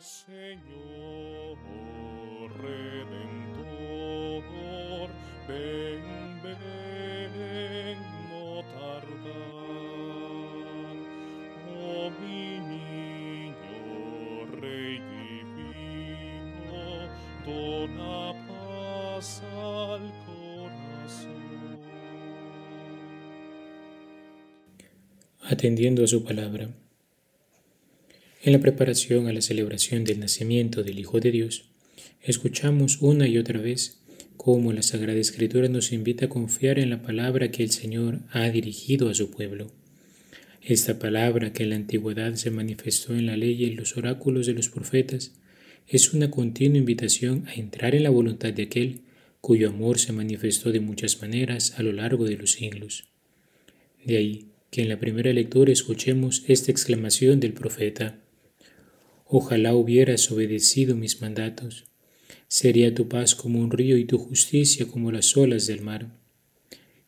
Señor Redentor, ven, ven, no tardar. Oh mi niño, Rey divino, dona paz al corazón. Atendiendo a su palabra. En la preparación a la celebración del nacimiento del Hijo de Dios, escuchamos una y otra vez cómo la Sagrada Escritura nos invita a confiar en la palabra que el Señor ha dirigido a su pueblo. Esta palabra que en la antigüedad se manifestó en la ley y en los oráculos de los profetas es una continua invitación a entrar en la voluntad de aquel cuyo amor se manifestó de muchas maneras a lo largo de los siglos. De ahí que en la primera lectura escuchemos esta exclamación del profeta. Ojalá hubieras obedecido mis mandatos. Sería tu paz como un río y tu justicia como las olas del mar.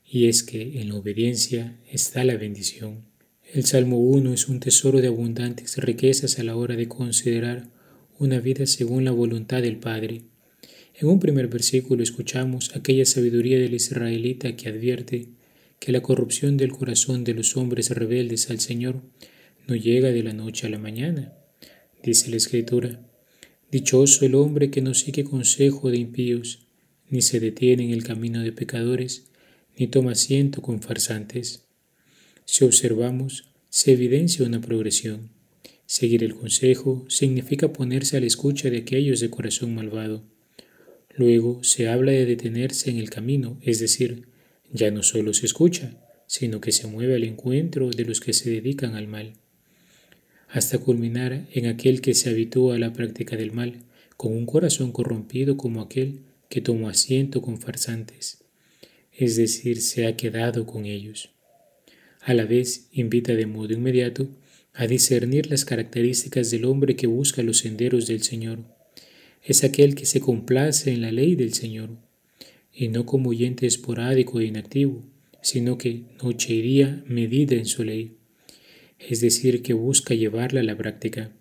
Y es que en la obediencia está la bendición. El Salmo 1 es un tesoro de abundantes riquezas a la hora de considerar una vida según la voluntad del Padre. En un primer versículo escuchamos aquella sabiduría del israelita que advierte que la corrupción del corazón de los hombres rebeldes al Señor no llega de la noche a la mañana, Dice la Escritura, Dichoso el hombre que no sigue consejo de impíos, ni se detiene en el camino de pecadores, ni toma asiento con farsantes. Si observamos, se evidencia una progresión. Seguir el consejo significa ponerse a la escucha de aquellos de corazón malvado. Luego se habla de detenerse en el camino, es decir, ya no solo se escucha, sino que se mueve al encuentro de los que se dedican al mal hasta culminar en aquel que se habitúa a la práctica del mal, con un corazón corrompido como aquel que tomó asiento con farsantes, es decir, se ha quedado con ellos. A la vez invita de modo inmediato a discernir las características del hombre que busca los senderos del Señor. Es aquel que se complace en la ley del Señor, y no como oyente esporádico e inactivo, sino que noche y día medida en su ley es decir, que busca llevarla a la práctica.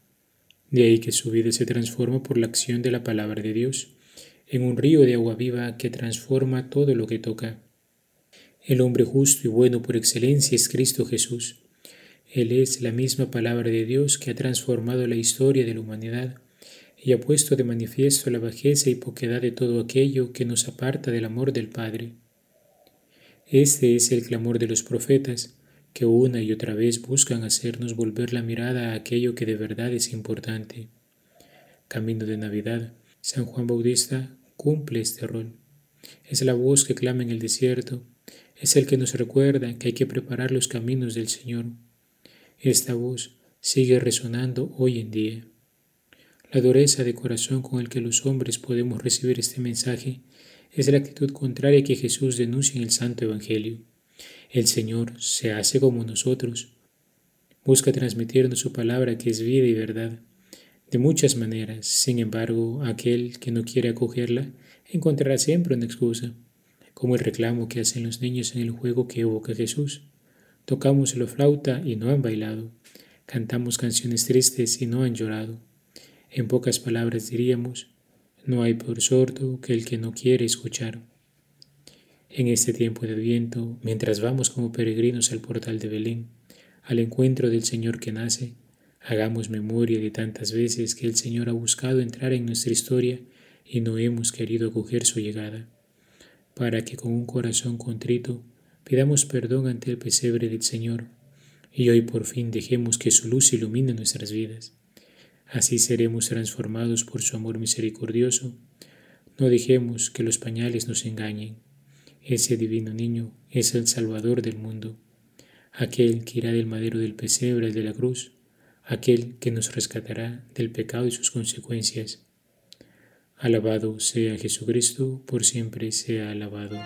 De ahí que su vida se transforma por la acción de la palabra de Dios, en un río de agua viva que transforma todo lo que toca. El hombre justo y bueno por excelencia es Cristo Jesús. Él es la misma palabra de Dios que ha transformado la historia de la humanidad y ha puesto de manifiesto la bajeza y poquedad de todo aquello que nos aparta del amor del Padre. Este es el clamor de los profetas, que una y otra vez buscan hacernos volver la mirada a aquello que de verdad es importante. Camino de Navidad, San Juan Bautista cumple este rol. Es la voz que clama en el desierto, es el que nos recuerda que hay que preparar los caminos del Señor. Esta voz sigue resonando hoy en día. La dureza de corazón con el que los hombres podemos recibir este mensaje es la actitud contraria que Jesús denuncia en el Santo Evangelio. El Señor se hace como nosotros. Busca transmitirnos su palabra que es vida y verdad. De muchas maneras, sin embargo, aquel que no quiere acogerla encontrará siempre una excusa, como el reclamo que hacen los niños en el juego que evoca Jesús. Tocamos la flauta y no han bailado. Cantamos canciones tristes y no han llorado. En pocas palabras diríamos, no hay por sordo que el que no quiere escuchar. En este tiempo de viento, mientras vamos como peregrinos al portal de Belén, al encuentro del Señor que nace, hagamos memoria de tantas veces que el Señor ha buscado entrar en nuestra historia y no hemos querido acoger su llegada, para que con un corazón contrito pidamos perdón ante el pesebre del Señor y hoy por fin dejemos que su luz ilumine nuestras vidas. Así seremos transformados por su amor misericordioso. No dejemos que los pañales nos engañen ese divino niño es el Salvador del mundo, aquel que irá del madero del pesebre de la cruz, aquel que nos rescatará del pecado y sus consecuencias. Alabado sea Jesucristo, por siempre sea alabado.